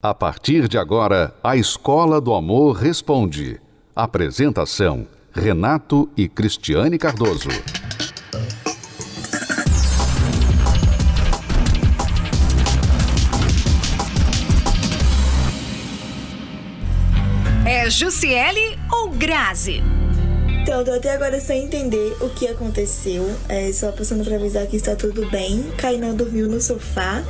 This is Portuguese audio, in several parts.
A partir de agora, a Escola do Amor Responde. Apresentação: Renato e Cristiane Cardoso. É Jussiele ou Grazi? Então, tô até agora sem entender o que aconteceu. É, só passando pra avisar que está tudo bem. Kainan dormiu no sofá.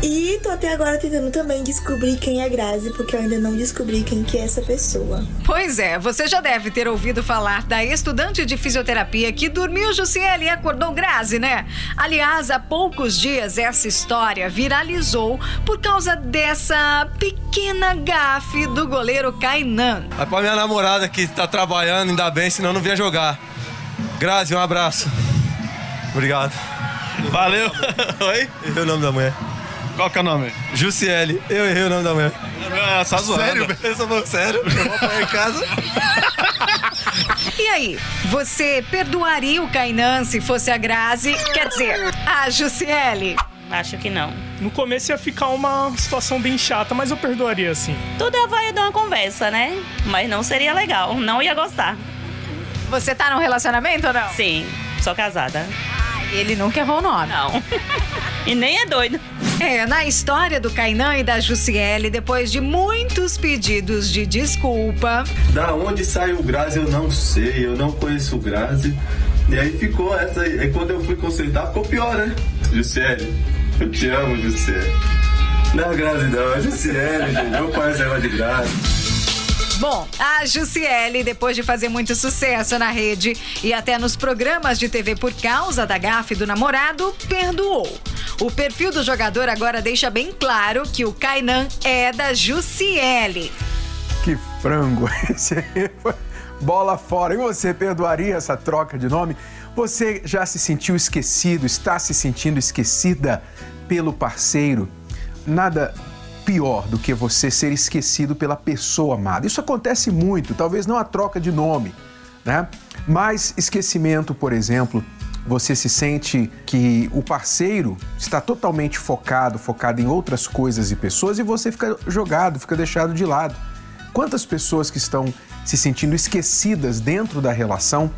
E tô até agora tentando também descobrir quem é Grazi, porque eu ainda não descobri quem que é essa pessoa. Pois é, você já deve ter ouvido falar da estudante de fisioterapia que dormiu Jussiele e acordou Grazi, né? Aliás, há poucos dias essa história viralizou por causa dessa pequena gafe do goleiro Kainan. É pra minha namorada que tá trabalhando, ainda bem, senão não vinha jogar. Grazi, um abraço. Obrigado. Valeu. Oi? Errei o nome da mulher. Qual que é o nome? Jussiele. Eu errei o nome da mulher. É, só zoando. Sério? Eu sou pouco sério. Eu vou apanhar em casa. E aí, você perdoaria o Kainan se fosse a Grazi? Quer dizer, a Jussiele? Acho que não. No começo ia ficar uma situação bem chata, mas eu perdoaria assim. Tudo é vai de uma conversa, né? Mas não seria legal. Não ia gostar. Você tá num relacionamento ou não? Sim, sou casada. Ele nunca errou o nome. Não. e nem é doido. É, na história do Kainan e da Jussiele, depois de muitos pedidos de desculpa, Da onde sai o Grazi eu não sei, eu não conheço o Grazi. E aí ficou essa. Aí quando eu fui consertar ficou pior, né? Jussiele, eu te amo, Jussiele. Não é Grazi não, é Jussiele, gente. Meu pai é de Grazi. Bom, a Jussiele, depois de fazer muito sucesso na rede e até nos programas de TV por causa da gafe do namorado, perdoou. O perfil do jogador agora deixa bem claro que o Kainan é da Jussiele. Que frango esse aí. foi Bola fora. E você perdoaria essa troca de nome? Você já se sentiu esquecido, está se sentindo esquecida pelo parceiro? Nada pior do que você ser esquecido pela pessoa amada. Isso acontece muito, talvez não a troca de nome, né? Mas esquecimento, por exemplo, você se sente que o parceiro está totalmente focado, focado em outras coisas e pessoas e você fica jogado, fica deixado de lado. Quantas pessoas que estão se sentindo esquecidas dentro da relação,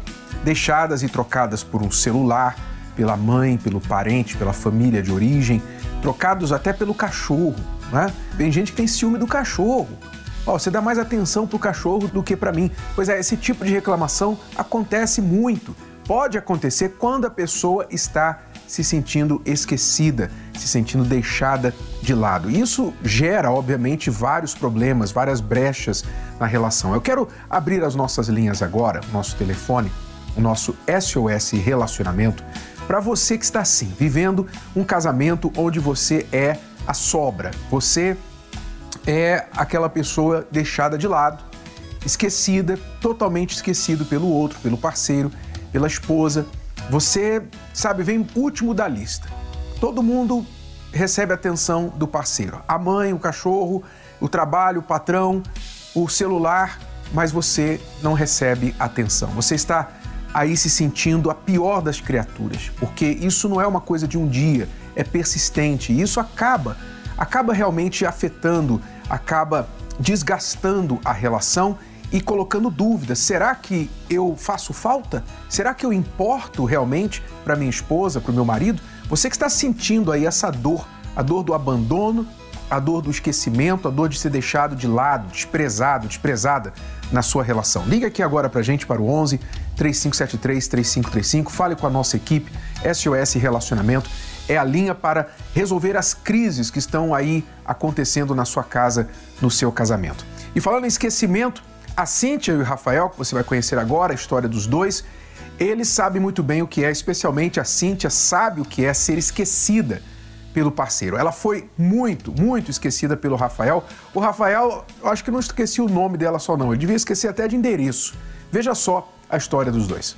deixadas e trocadas por um celular, pela mãe, pelo parente, pela família de origem, trocados até pelo cachorro, né? Tem gente que tem ciúme do cachorro. Ó, você dá mais atenção pro cachorro do que para mim. Pois é, esse tipo de reclamação acontece muito. Pode acontecer quando a pessoa está se sentindo esquecida, se sentindo deixada de lado. Isso gera, obviamente, vários problemas, várias brechas na relação. Eu quero abrir as nossas linhas agora, o nosso telefone, o nosso SOS Relacionamento, para você que está assim, vivendo um casamento onde você é a sobra, você é aquela pessoa deixada de lado, esquecida, totalmente esquecido pelo outro, pelo parceiro, pela esposa. Você, sabe, vem último da lista. Todo mundo recebe atenção do parceiro. A mãe, o cachorro, o trabalho, o patrão, o celular, mas você não recebe atenção. Você está aí se sentindo a pior das criaturas, porque isso não é uma coisa de um dia, é persistente e isso acaba, acaba realmente afetando, acaba desgastando a relação e colocando dúvidas. Será que eu faço falta? Será que eu importo realmente para minha esposa, para o meu marido? Você que está sentindo aí essa dor, a dor do abandono, a dor do esquecimento, a dor de ser deixado de lado, desprezado, desprezada na sua relação. Liga aqui agora para a gente para o 11 3573 3535, fale com a nossa equipe SOS Relacionamento. É a linha para resolver as crises que estão aí acontecendo na sua casa, no seu casamento. E falando em esquecimento, a Cíntia e o Rafael, que você vai conhecer agora, a história dos dois, eles sabem muito bem o que é, especialmente a Cíntia sabe o que é ser esquecida pelo parceiro. Ela foi muito, muito esquecida pelo Rafael. O Rafael, eu acho que não esqueci o nome dela só não, ele devia esquecer até de endereço. Veja só a história dos dois.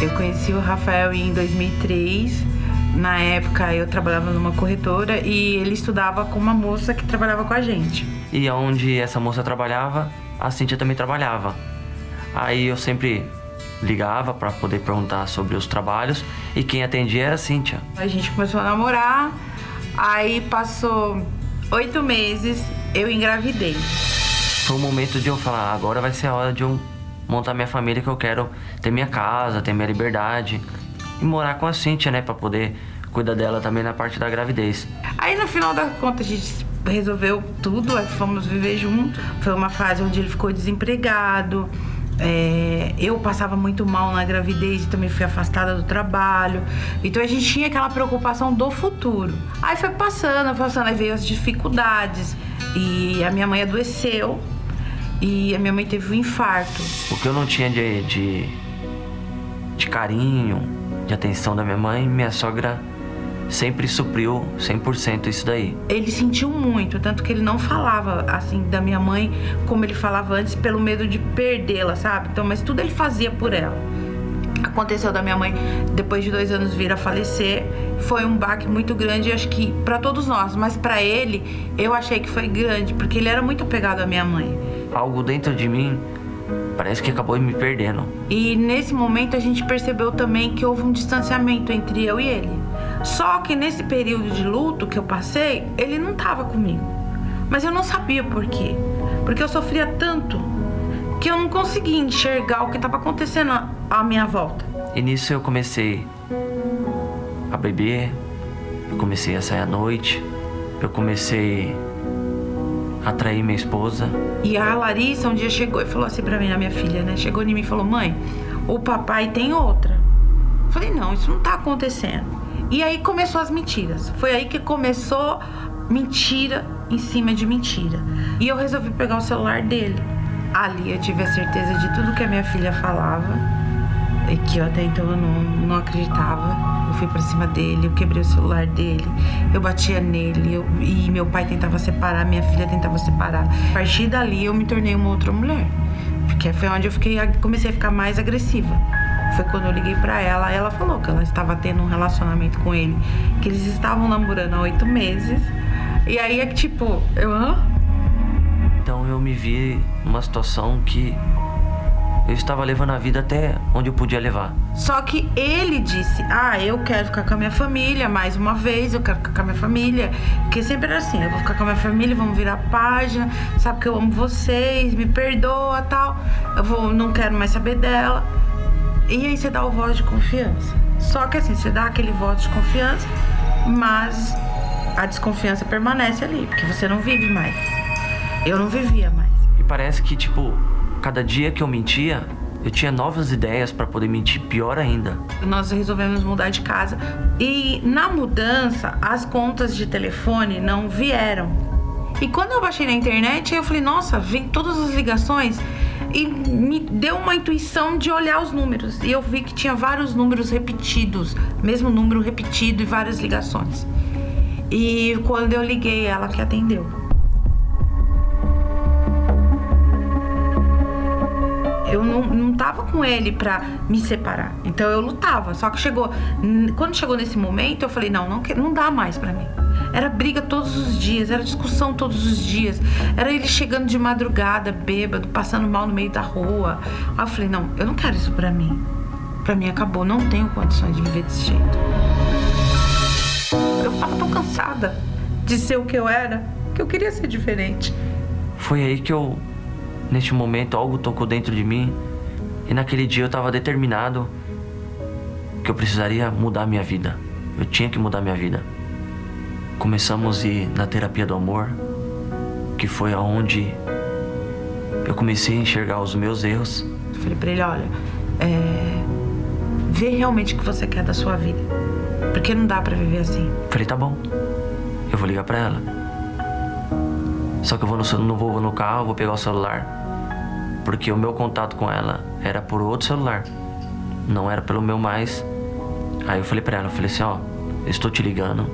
Eu conheci o Rafael em 2003. Na época eu trabalhava numa corretora e ele estudava com uma moça que trabalhava com a gente. E onde essa moça trabalhava, a Cintia também trabalhava. Aí eu sempre ligava para poder perguntar sobre os trabalhos e quem atendia era a Cíntia. A gente começou a namorar, aí passou oito meses, eu engravidei. Foi um momento de eu falar, agora vai ser a hora de eu montar minha família que eu quero ter minha casa, ter minha liberdade e morar com a Cíntia, né, para poder cuidar dela também na parte da gravidez. Aí no final da conta a gente resolveu tudo, aí fomos viver junto. Foi uma fase onde ele ficou desempregado. É, eu passava muito mal na gravidez e também fui afastada do trabalho. Então a gente tinha aquela preocupação do futuro. Aí foi passando, passando, aí veio as dificuldades. E a minha mãe adoeceu e a minha mãe teve um infarto. O que eu não tinha de, de, de carinho, de atenção da minha mãe, minha sogra sempre supriu 100% isso daí. Ele sentiu muito, tanto que ele não falava assim da minha mãe como ele falava antes, pelo medo de perdê-la, sabe? Então, mas tudo ele fazia por ela. Aconteceu da minha mãe, depois de dois anos, vir a falecer. Foi um baque muito grande, acho que para todos nós, mas para ele, eu achei que foi grande, porque ele era muito apegado à minha mãe. Algo dentro de mim parece que acabou me perdendo. E nesse momento a gente percebeu também que houve um distanciamento entre eu e ele. Só que nesse período de luto que eu passei, ele não estava comigo. Mas eu não sabia por quê. Porque eu sofria tanto que eu não conseguia enxergar o que estava acontecendo à minha volta. E nisso eu comecei a beber, eu comecei a sair à noite, eu comecei a trair minha esposa. E a Larissa um dia chegou e falou assim pra mim, a minha filha, né? Chegou em mim e falou: Mãe, o papai tem outra. Eu falei: Não, isso não tá acontecendo. E aí começou as mentiras. Foi aí que começou mentira em cima de mentira. E eu resolvi pegar o celular dele. Ali eu tive a certeza de tudo que a minha filha falava, e que eu até então eu não, não acreditava. Fui para cima dele, eu quebrei o celular dele, eu batia nele, eu, e meu pai tentava separar, minha filha tentava separar. A partir dali eu me tornei uma outra mulher, porque foi onde eu fiquei, comecei a ficar mais agressiva. Foi quando eu liguei para ela, ela falou que ela estava tendo um relacionamento com ele, que eles estavam namorando há oito meses. E aí é que tipo, eu. Hã? Então eu me vi numa situação que eu estava levando a vida até onde eu podia levar. Só que ele disse: Ah, eu quero ficar com a minha família mais uma vez, eu quero ficar com a minha família. Porque sempre era assim: eu vou ficar com a minha família, vamos virar página, sabe que eu amo vocês, me perdoa tal. Eu vou, não quero mais saber dela. E aí você dá o voto de confiança. Só que assim, você dá aquele voto de confiança, mas a desconfiança permanece ali, porque você não vive mais. Eu não vivia mais. E parece que, tipo, cada dia que eu mentia, eu tinha novas ideias para poder mentir pior ainda. Nós resolvemos mudar de casa e na mudança as contas de telefone não vieram. E quando eu baixei na internet, eu falei: "Nossa, vem todas as ligações" e me deu uma intuição de olhar os números. E eu vi que tinha vários números repetidos, mesmo número repetido e várias ligações. E quando eu liguei, ela que atendeu. Eu não, não tava com ele pra me separar. Então eu lutava. Só que chegou. Quando chegou nesse momento, eu falei: não, não, não dá mais pra mim. Era briga todos os dias, era discussão todos os dias. Era ele chegando de madrugada, bêbado, passando mal no meio da rua. Aí eu falei: não, eu não quero isso pra mim. Pra mim acabou, não tenho condições de viver desse jeito. Eu tava tão cansada de ser o que eu era que eu queria ser diferente. Foi aí que eu, neste momento, algo tocou dentro de mim. E naquele dia eu tava determinado que eu precisaria mudar minha vida. Eu tinha que mudar minha vida. Começamos a ir na terapia do amor, que foi aonde eu comecei a enxergar os meus erros. Eu falei pra ele, olha, é... vê realmente o que você quer da sua vida. Porque não dá pra viver assim. Falei, tá bom. Eu vou ligar pra ela. Só que eu vou no, não vou no carro, vou pegar o celular. Porque o meu contato com ela era por outro celular. Não era pelo meu mais. Aí eu falei pra ela, eu falei assim, ó, estou te ligando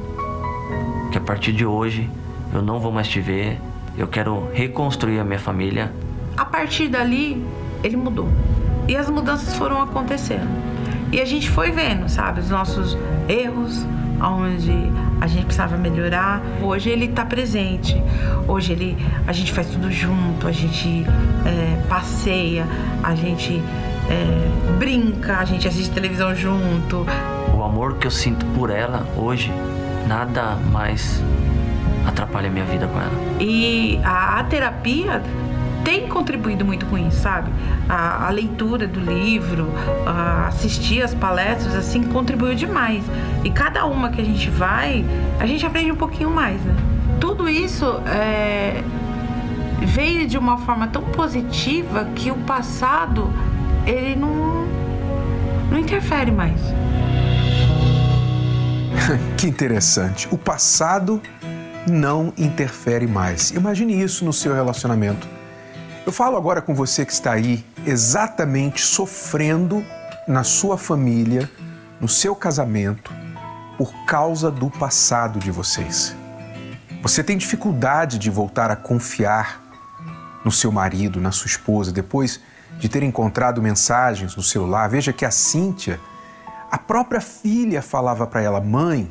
que a partir de hoje eu não vou mais te ver, eu quero reconstruir a minha família. A partir dali, ele mudou. E as mudanças foram acontecendo. E a gente foi vendo, sabe, os nossos erros, onde a gente precisava melhorar. Hoje ele está presente. Hoje ele, a gente faz tudo junto, a gente é, passeia, a gente é, brinca, a gente assiste televisão junto. O amor que eu sinto por ela hoje, nada mais atrapalha a minha vida com ela. E a, a terapia tem contribuído muito com isso, sabe? A, a leitura do livro, assistir as palestras, assim, contribuiu demais. E cada uma que a gente vai, a gente aprende um pouquinho mais, né? Tudo isso é, veio de uma forma tão positiva que o passado, ele não, não interfere mais. que interessante. O passado não interfere mais. Imagine isso no seu relacionamento. Eu falo agora com você que está aí exatamente sofrendo na sua família, no seu casamento, por causa do passado de vocês. Você tem dificuldade de voltar a confiar no seu marido, na sua esposa, depois de ter encontrado mensagens no celular. Veja que a Cíntia, a própria filha falava para ela: "Mãe,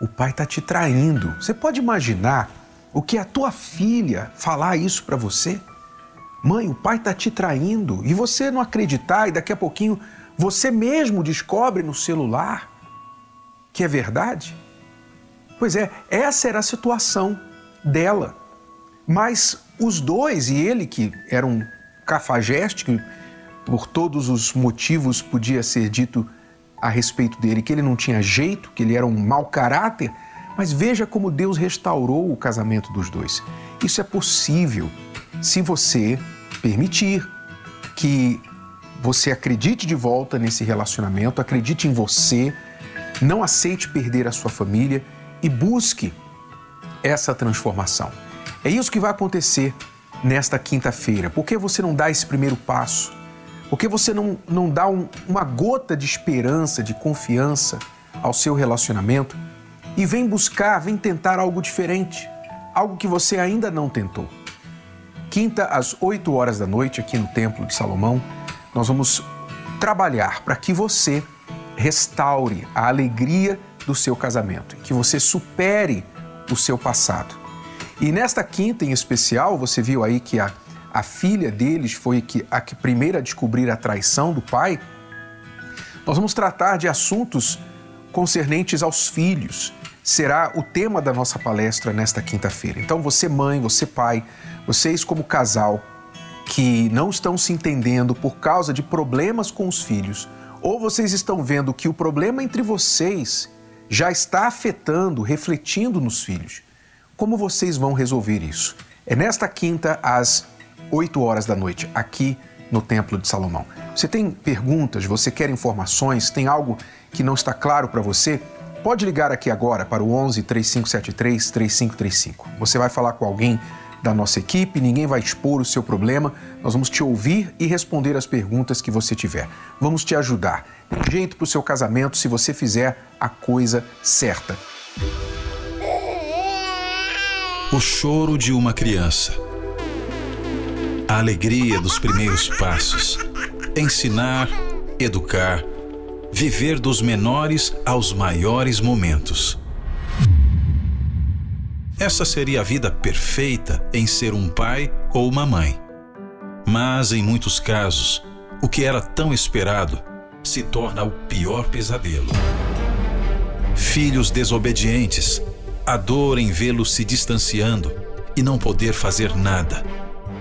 o pai está te traindo". Você pode imaginar o que a tua filha falar isso para você? Mãe, o pai está te traindo e você não acreditar e daqui a pouquinho você mesmo descobre no celular que é verdade? Pois é, essa era a situação dela. Mas os dois, e ele que era um cafajeste, que por todos os motivos podia ser dito a respeito dele, que ele não tinha jeito, que ele era um mau caráter, mas veja como Deus restaurou o casamento dos dois. Isso é possível se você permitir que você acredite de volta nesse relacionamento, acredite em você, não aceite perder a sua família e busque essa transformação. É isso que vai acontecer nesta quinta-feira. Por que você não dá esse primeiro passo? Por que você não, não dá um, uma gota de esperança, de confiança ao seu relacionamento e vem buscar, vem tentar algo diferente, algo que você ainda não tentou? Quinta às 8 horas da noite, aqui no Templo de Salomão, nós vamos trabalhar para que você restaure a alegria do seu casamento, que você supere o seu passado. E nesta quinta em especial, você viu aí que a, a filha deles foi que, a que primeira a descobrir a traição do pai. Nós vamos tratar de assuntos concernentes aos filhos. Será o tema da nossa palestra nesta quinta-feira. Então, você, mãe, você, pai, vocês, como casal, que não estão se entendendo por causa de problemas com os filhos, ou vocês estão vendo que o problema entre vocês já está afetando, refletindo nos filhos, como vocês vão resolver isso? É nesta quinta, às 8 horas da noite, aqui no Templo de Salomão. Você tem perguntas, você quer informações, tem algo que não está claro para você? Pode ligar aqui agora para o 11 3573 3535. Você vai falar com alguém da nossa equipe, ninguém vai expor o seu problema, nós vamos te ouvir e responder as perguntas que você tiver. Vamos te ajudar. Tem jeito para o seu casamento se você fizer a coisa certa. O choro de uma criança. A alegria dos primeiros passos. Ensinar, educar, viver dos menores aos maiores momentos. Essa seria a vida perfeita em ser um pai ou uma mãe. Mas, em muitos casos, o que era tão esperado se torna o pior pesadelo. Filhos desobedientes, a dor em vê-los se distanciando e não poder fazer nada.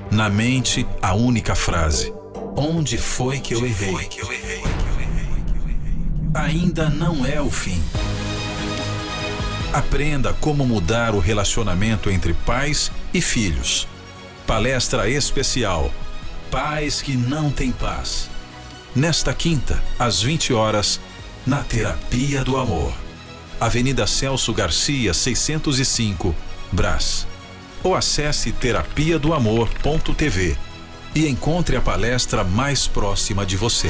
Na mente, a única frase: Onde foi que eu errei? Ainda não é o fim. Aprenda como mudar o relacionamento entre pais e filhos. Palestra especial: Pais que não têm paz. Nesta quinta, às 20 horas, na Terapia do Amor. Avenida Celso Garcia, 605, Brás. Ou acesse terapia do amor.tv e encontre a palestra mais próxima de você.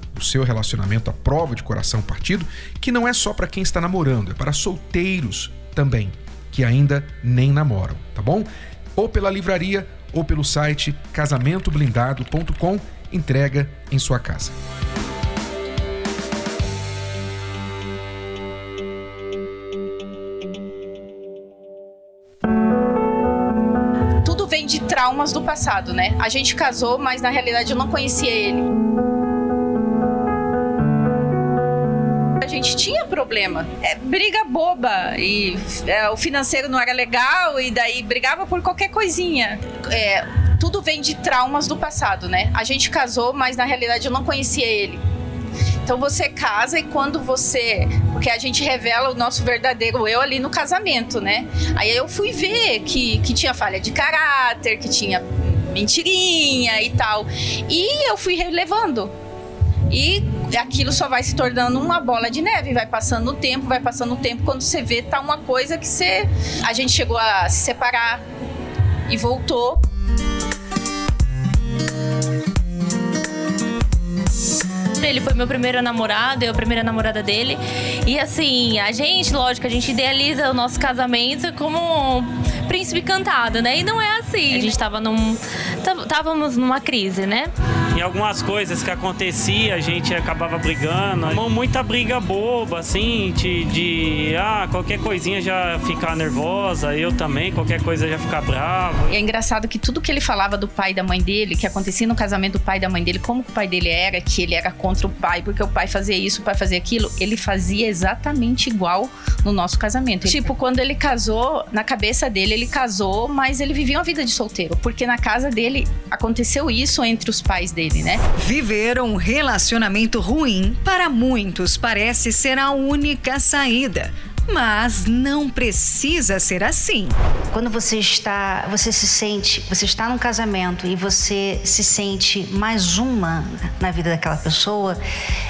o seu relacionamento à prova de coração partido, que não é só para quem está namorando, é para solteiros também, que ainda nem namoram, tá bom? Ou pela livraria ou pelo site casamentoblindado.com, entrega em sua casa. Tudo vem de traumas do passado, né? A gente casou, mas na realidade eu não conhecia ele. Gente tinha problema. É, briga boba. E é, o financeiro não era legal, e daí brigava por qualquer coisinha. É, tudo vem de traumas do passado, né? A gente casou, mas na realidade eu não conhecia ele. Então você casa e quando você. Porque a gente revela o nosso verdadeiro eu ali no casamento, né? Aí eu fui ver que, que tinha falha de caráter, que tinha mentirinha e tal. E eu fui relevando. E aquilo só vai se tornando uma bola de neve, vai passando o tempo, vai passando o tempo, quando você vê, tá uma coisa que você. A gente chegou a se separar e voltou. Ele foi meu primeiro namorado, eu a primeira namorada dele. E assim, a gente, lógico, a gente idealiza o nosso casamento como um príncipe cantado, né? E não é assim. A gente tava num. Távamos numa crise, né? Em algumas coisas que acontecia, a gente acabava brigando. Muita briga boba, assim, de, de ah, qualquer coisinha já ficar nervosa, eu também, qualquer coisa já ficar bravo. E é engraçado que tudo que ele falava do pai e da mãe dele, que acontecia no casamento do pai e da mãe dele, como que o pai dele era, que ele era contra o pai, porque o pai fazia isso, o pai fazia aquilo, ele fazia exatamente igual no nosso casamento. Tipo, quando ele casou, na cabeça dele, ele casou, mas ele vivia uma vida de solteiro, porque na casa dele aconteceu isso entre os pais dele, né? Viver um relacionamento ruim, para muitos, parece ser a única saída. Mas não precisa ser assim. Quando você está, você se sente, você está num casamento e você se sente mais uma na vida daquela pessoa,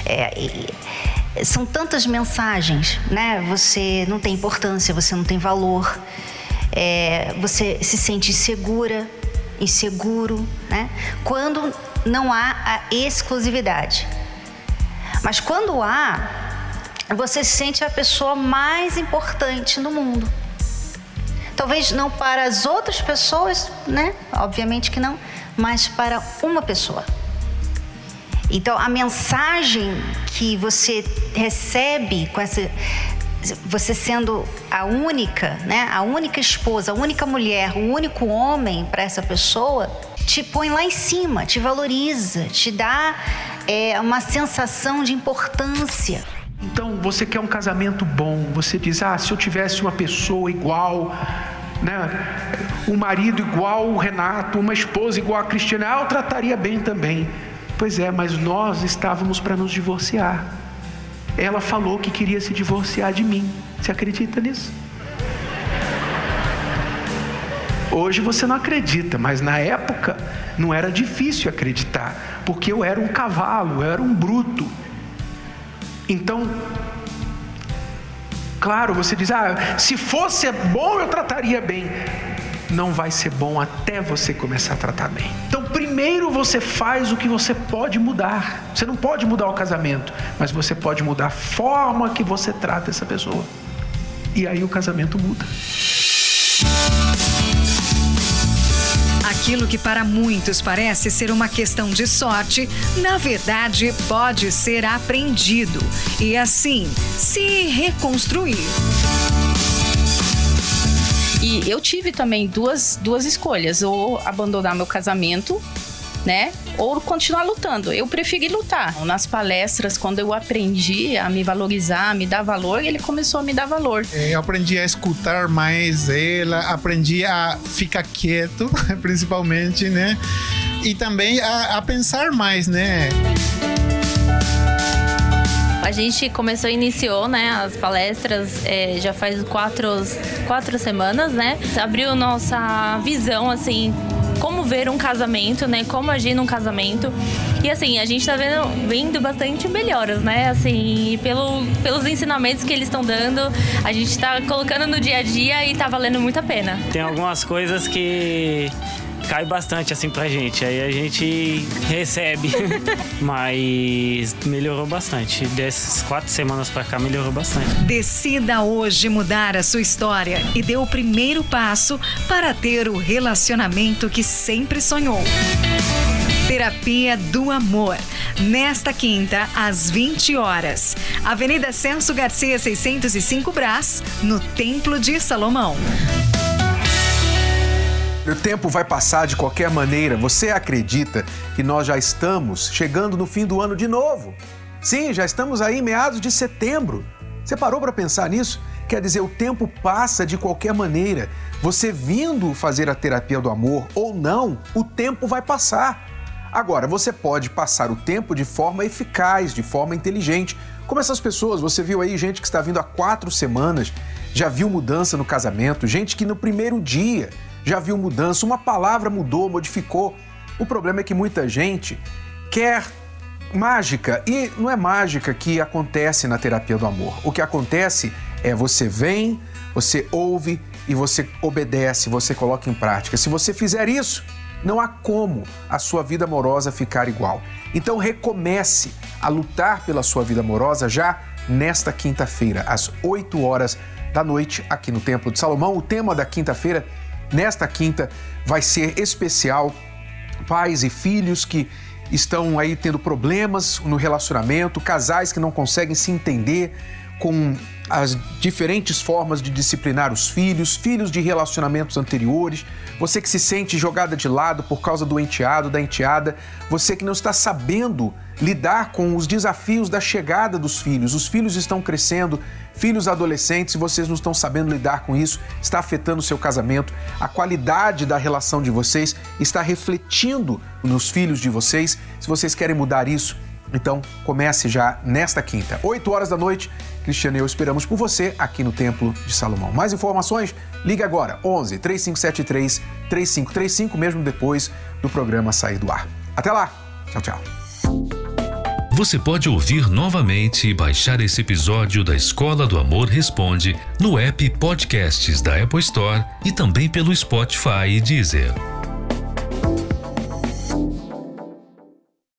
é, e, são tantas mensagens, né? Você não tem importância, você não tem valor, é, você se sente insegura, inseguro, né? Quando não há a exclusividade. Mas quando há, você se sente a pessoa mais importante no mundo. Talvez não para as outras pessoas, né? Obviamente que não, mas para uma pessoa. Então a mensagem que você recebe com essa você sendo a única, né? A única esposa, a única mulher, o único homem para essa pessoa, te põe lá em cima, te valoriza, te dá é, uma sensação de importância. Então, você quer um casamento bom, você diz: ah, se eu tivesse uma pessoa igual, né, um marido igual o Renato, uma esposa igual a Cristina, ah, eu trataria bem também. Pois é, mas nós estávamos para nos divorciar. Ela falou que queria se divorciar de mim. Você acredita nisso? Hoje você não acredita, mas na época não era difícil acreditar, porque eu era um cavalo, eu era um bruto. Então, claro, você diz: ah, se fosse bom eu trataria bem. Não vai ser bom até você começar a tratar bem. Então, primeiro você faz o que você pode mudar. Você não pode mudar o casamento, mas você pode mudar a forma que você trata essa pessoa. E aí o casamento muda. Aquilo que para muitos parece ser uma questão de sorte, na verdade pode ser aprendido e assim se reconstruir. E eu tive também duas, duas escolhas: ou abandonar meu casamento, né? Ou continuar lutando. Eu preferi lutar. Nas palestras, quando eu aprendi a me valorizar, a me dar valor, ele começou a me dar valor. Eu aprendi a escutar mais ela, aprendi a ficar quieto, principalmente, né? E também a, a pensar mais, né? A gente começou, iniciou, né, as palestras é, já faz quatro, quatro semanas, né? Abriu nossa visão, assim, como ver um casamento, né? Como agir num casamento. E assim, a gente tá vendo, vendo bastante melhoras, né? Assim, pelo, pelos ensinamentos que eles estão dando, a gente tá colocando no dia a dia e tá valendo muito a pena. Tem algumas coisas que cai bastante assim pra gente. Aí a gente recebe. Mas melhorou bastante. Dessas quatro semanas pra cá melhorou bastante. Decida hoje mudar a sua história e dê o primeiro passo para ter o relacionamento que sempre sonhou. Terapia do Amor. Nesta quinta, às 20 horas. Avenida Celso Garcia, 605 Brás, no Templo de Salomão. O tempo vai passar de qualquer maneira. Você acredita que nós já estamos chegando no fim do ano de novo? Sim, já estamos aí em meados de setembro. Você parou para pensar nisso? Quer dizer, o tempo passa de qualquer maneira. Você vindo fazer a terapia do amor ou não, o tempo vai passar. Agora, você pode passar o tempo de forma eficaz, de forma inteligente. Como essas pessoas, você viu aí gente que está vindo há quatro semanas, já viu mudança no casamento, gente que no primeiro dia já viu mudança, uma palavra mudou, modificou. O problema é que muita gente quer mágica e não é mágica que acontece na terapia do amor. O que acontece é você vem, você ouve e você obedece, você coloca em prática. Se você fizer isso, não há como a sua vida amorosa ficar igual. Então recomece a lutar pela sua vida amorosa já nesta quinta-feira, às 8 horas da noite, aqui no Templo de Salomão. O tema da quinta-feira Nesta quinta vai ser especial. Pais e filhos que estão aí tendo problemas no relacionamento, casais que não conseguem se entender com as diferentes formas de disciplinar os filhos, filhos de relacionamentos anteriores, você que se sente jogada de lado por causa do enteado, da enteada, você que não está sabendo lidar com os desafios da chegada dos filhos. Os filhos estão crescendo, filhos adolescentes, e vocês não estão sabendo lidar com isso, está afetando o seu casamento. A qualidade da relação de vocês está refletindo nos filhos de vocês. Se vocês querem mudar isso, então comece já nesta quinta, 8 horas da noite. Cristiano e eu esperamos por você aqui no Templo de Salomão. Mais informações? Ligue agora 11 3573 3535, mesmo depois do programa sair do ar. Até lá. Tchau, tchau. Você pode ouvir novamente e baixar esse episódio da Escola do Amor Responde no app Podcasts da Apple Store e também pelo Spotify e Deezer.